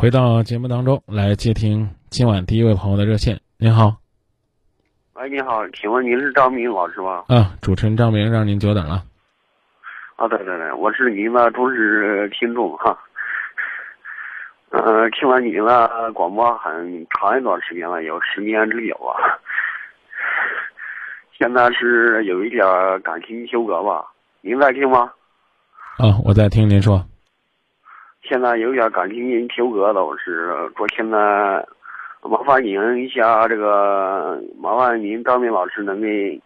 回到节目当中来接听今晚第一位朋友的热线。您好，喂，你好，请问您是张明老师吗？啊，主持人张明，让您久等了。啊，对对对，我是您的忠实听众哈。呃，听完您的广播很长一段时间了，有十年之久啊。现在是有一点感情纠葛吧？您在听吗？啊，我在听您说。现在有点感情纠葛了，我是说现在麻烦您一下，这个麻烦您张明老师能给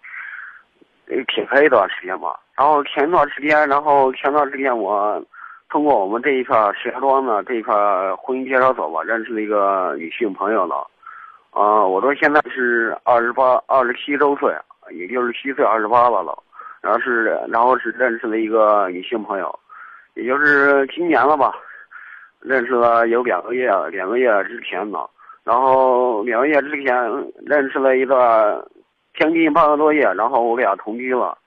给撇开一段时间吧。然后前段时间，然后前段时间我通过我们这一片石家庄的这一片婚姻介绍所吧，认识了一个女性朋友了。啊，我说现在是二十八、二十七周岁，也就是虚岁二十八了了。然后是，然后是认识了一个女性朋友，也就是今年了吧。认识了有两个月，两个月之前呢，然后两个月之前认识了一段将近半个多月，然后我俩同居了，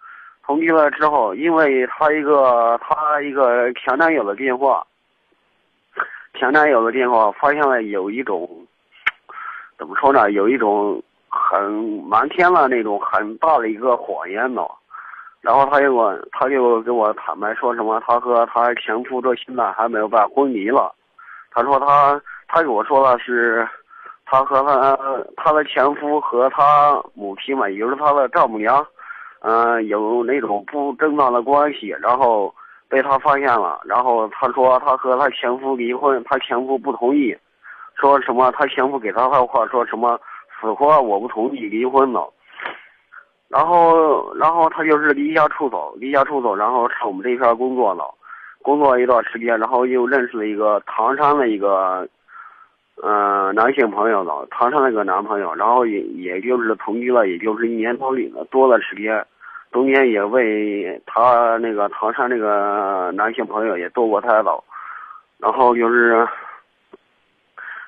同居了之后，因为他一个他一个前男友的电话，前男友的电话发现了有一种怎么说呢，有一种很瞒天了那种很大的一个谎言呢。然后他就我，他就跟我坦白说什么，他和他前夫到现在还没有办婚礼了。他说他，他给我说的是，他和他他的前夫和他母亲嘛，也就是他的丈母娘，嗯，有那种不正当的关系，然后被他发现了。然后他说他和他前夫离婚，他前夫不同意，说什么他前夫给他的话说什么死活我不同意离婚了。然后，然后他就是离家出走，离家出走，然后上我们这片工作了，工作一段时间，然后又认识了一个唐山的一个，嗯，男性朋友了，唐山那个男朋友，然后也也就是同居了，也就是一年多里了多的时间，中间也为他那个唐山那个男性朋友也堕过胎了，然后就是，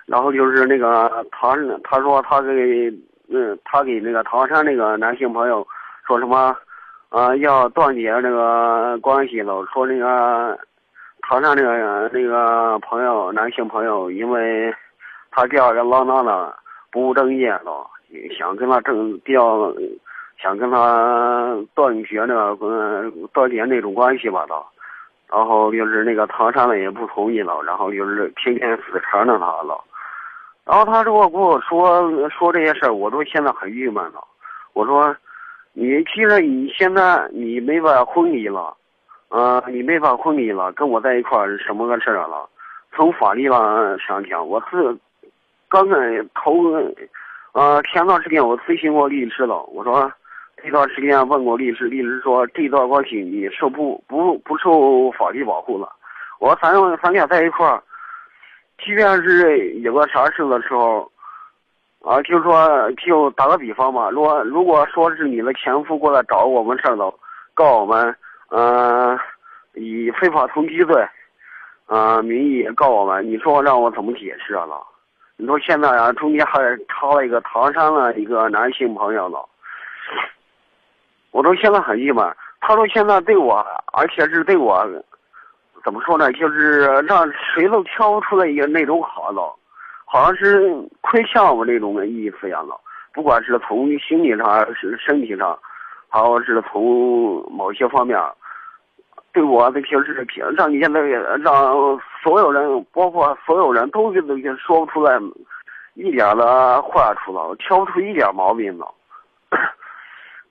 然后就是那个唐，他说他给。嗯，他给那个唐山那个男性朋友说什么？啊，要断绝那个关系了。说那个唐山那个那个朋友，男性朋友，因为他吊儿郎当的，不务正业了，想跟他正吊，想跟他断绝那个嗯断绝那种关系吧都。然后就是那个唐山的也不同意了，然后就是天天死缠着他了。然后他如果跟我说说这些事儿，我都现在很郁闷了。我说，你既然你现在你没法婚礼了，呃，你没法婚礼了，跟我在一块儿什么个事儿了？从法律上上讲，我是刚才头，呃，前段时间我咨询过律师了。我说这段时间问过律师，律师说这段关系你受不不不受法律保护了。我说咱咱俩在一块儿。即便是有个啥事的时候，啊，就说就打个比方嘛，如果如果说是你的前夫过来找我们事儿了，告我们，嗯，以非法同居罪，啊，名义告我们，你说让我怎么解释啊？老你说现在啊，中间还插了一个唐山的一个男性朋友了，我都现在很郁闷。他说现在对我，而且是对我。怎么说呢？就是让谁都挑不出来一个那种好的，好像是亏欠我那种意思一样的。不管是从心理上还是身体上，还是从某些方面，对我的平时让你现在让所有人，包括所有人都都说不出来一点的坏处了，挑不出一点毛病了。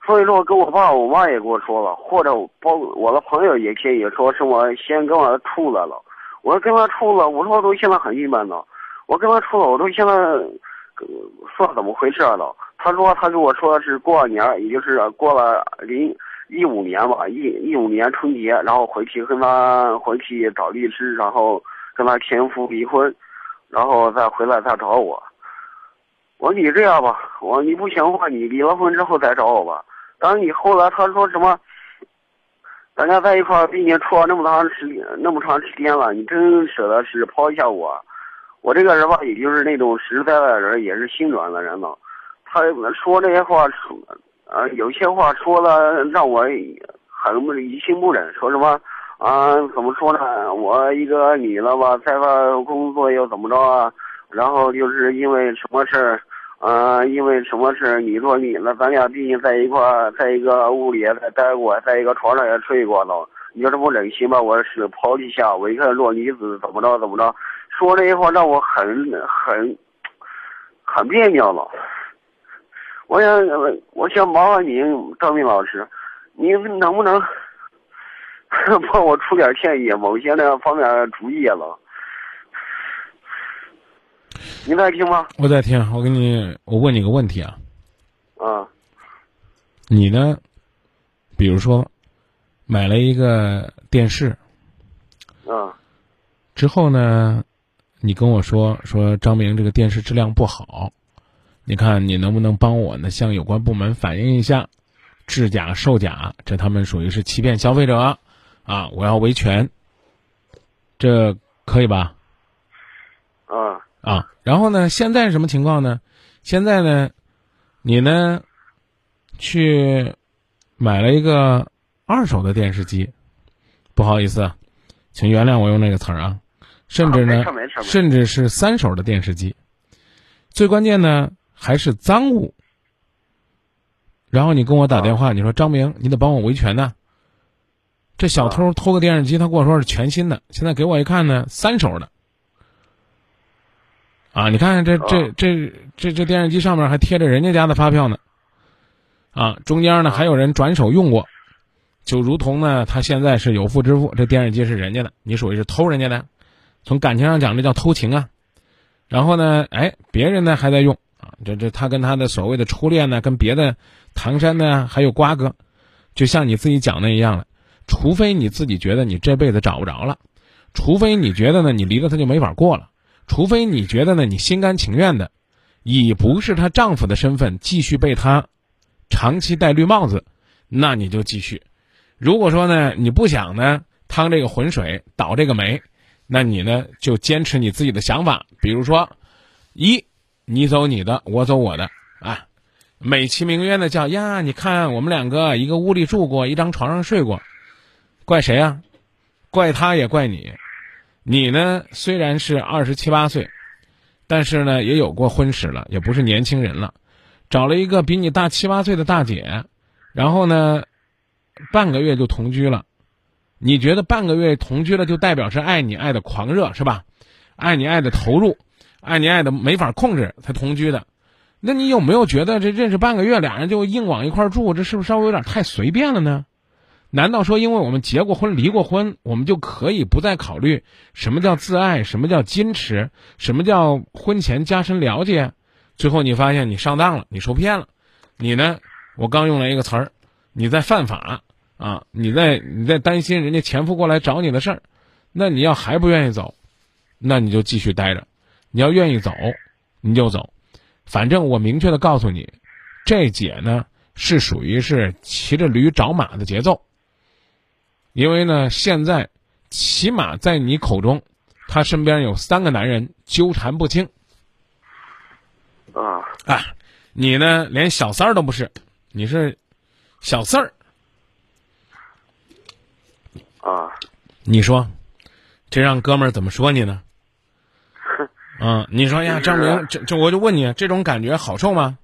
所以说，跟我爸、我妈也跟我说了，或者包我的朋友也可以说，是我先跟我处了了。我说跟他处了，我说我都现在很郁闷了。我跟他处了，我都现在算怎么回事了？他说他跟我说是过完年，也就是过了零一五年吧，一一五年春节，然后回去跟他回去找律师，然后跟他前夫离婚，然后再回来再找我。我说你这样吧，我说你不行的话，你离了婚之后再找我吧。当你后来他说什么，咱俩在一块儿，毕竟处了那么长时间，那么长时间了，你真舍得是抛一下我？我这个人吧，也就是那种实实在在的人，也是心软的人呢。他说这些话，呃，有些话说了让我很于心不忍。说什么啊，怎么说呢？我一个女的吧，在外工作又怎么着啊？然后就是因为什么事儿，嗯，因为什么事？你说你呢？咱俩毕竟在一块，在一个屋里也待过，在一个床上也睡过了。你要这不忍心吧？我是抛弃下我一看弱女子，怎么着怎么着？说这些话让我很很很别扭了。我想，我想麻烦您，张明老师，您能不能 帮我出点建议，某些那方面主意了？您在听吗？我在听。我给你，我问你个问题啊。啊。你呢？比如说，买了一个电视。啊。之后呢，你跟我说说张明这个电视质量不好。你看，你能不能帮我呢？向有关部门反映一下，制假售假，这他们属于是欺骗消费者，啊，我要维权，这可以吧？啊啊，然后呢？现在什么情况呢？现在呢，你呢，去买了一个二手的电视机，不好意思，请原谅我用那个词儿啊，甚至呢，甚至是三手的电视机，最关键呢。还是赃物，然后你跟我打电话，你说张明，你得帮我维权呢。这小偷偷个电视机，他跟我说是全新的，现在给我一看呢，三手的。啊，你看这这这这这电视机上面还贴着人家家的发票呢，啊，中间呢还有人转手用过，就如同呢他现在是有妇之夫，这电视机是人家的，你属于是偷人家的，从感情上讲这叫偷情啊。然后呢，哎，别人呢还在用。啊，这这他跟他的所谓的初恋呢，跟别的唐山呢还有瓜葛，就像你自己讲的一样了。除非你自己觉得你这辈子找不着了，除非你觉得呢你离了他就没法过了，除非你觉得呢你心甘情愿的以不是她丈夫的身份继续被她长期戴绿帽子，那你就继续。如果说呢你不想呢趟这个浑水倒这个霉，那你呢就坚持你自己的想法，比如说一。你走你的，我走我的，啊，美其名曰的叫呀，你看我们两个一个屋里住过，一张床上睡过，怪谁啊？怪他也怪你。你呢，虽然是二十七八岁，但是呢，也有过婚史了，也不是年轻人了，找了一个比你大七八岁的大姐，然后呢，半个月就同居了。你觉得半个月同居了就代表是爱你爱的狂热是吧？爱你爱的投入。爱你爱的没法控制才同居的，那你有没有觉得这认识半个月俩人就硬往一块住，这是不是稍微有点太随便了呢？难道说因为我们结过婚离过婚，我们就可以不再考虑什么叫自爱，什么叫矜持，什么叫婚前加深了解？最后你发现你上当了，你受骗了，你呢？我刚用了一个词儿，你在犯法啊！你在你在担心人家前夫过来找你的事儿，那你要还不愿意走，那你就继续待着。你要愿意走，你就走。反正我明确的告诉你，这姐呢是属于是骑着驴找马的节奏。因为呢，现在起码在你口中，她身边有三个男人纠缠不清。啊啊，你呢连小三儿都不是，你是小四儿。啊，你说，这让哥们儿怎么说你呢？嗯，你说呀，张明，这这我就问你，这种感觉好受吗？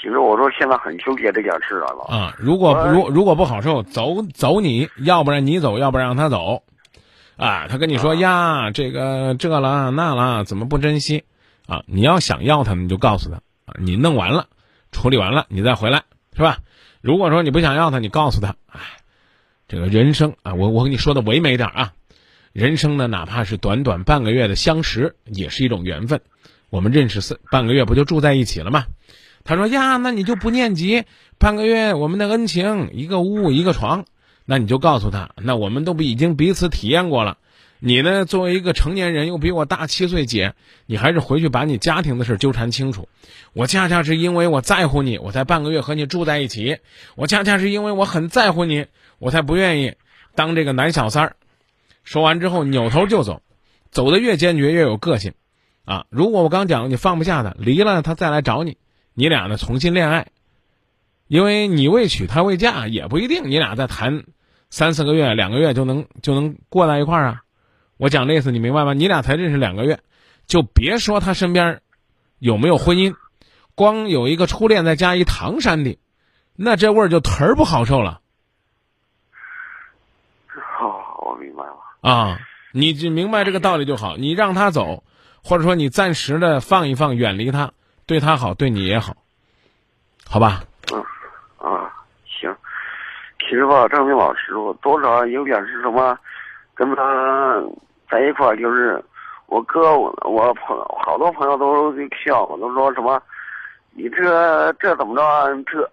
其实我说现在很纠结这件事啊，啊，如果如如果不好受，走走，你要不然你走，要不然让他走，啊，他跟你说呀，这个这了那了，怎么不珍惜？啊，你要想要他，你就告诉他，啊，你弄完了，处理完了，你再回来，是吧？如果说你不想要他，你告诉他，哎，这个人生啊，我我跟你说的唯美点啊。人生呢，哪怕是短短半个月的相识，也是一种缘分。我们认识四半个月，不就住在一起了吗？他说呀，那你就不念及半个月我们的恩情，一个屋一个床，那你就告诉他，那我们都已经彼此体验过了。你呢，作为一个成年人，又比我大七岁，姐，你还是回去把你家庭的事纠缠清楚。我恰恰是因为我在乎你，我才半个月和你住在一起。我恰恰是因为我很在乎你，我才不愿意当这个男小三儿。说完之后，扭头就走，走的越坚决越有个性，啊！如果我刚讲你放不下他，离了他再来找你，你俩呢重新恋爱，因为你未娶她未嫁也不一定，你俩再谈，三四个月、两个月就能就能过在一块儿啊。我讲这意思你明白吗？你俩才认识两个月，就别说他身边有没有婚姻，光有一个初恋再加一唐山的，那这味儿就忒儿不好受了。好，我明白了。啊，你就明白这个道理就好。你让他走，或者说你暂时的放一放，远离他，对他好，对你也好，好吧？嗯，啊，行。其实吧，张明老师，我多少有点是什么，跟他在一块儿，就是我哥，我我朋友好多朋友都笑我，都说什么，你这这怎么着？这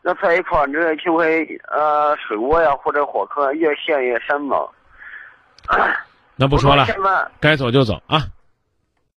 那在一块儿，这就会呃水窝呀或者火坑越陷越深嘛。那不说了该走就走啊。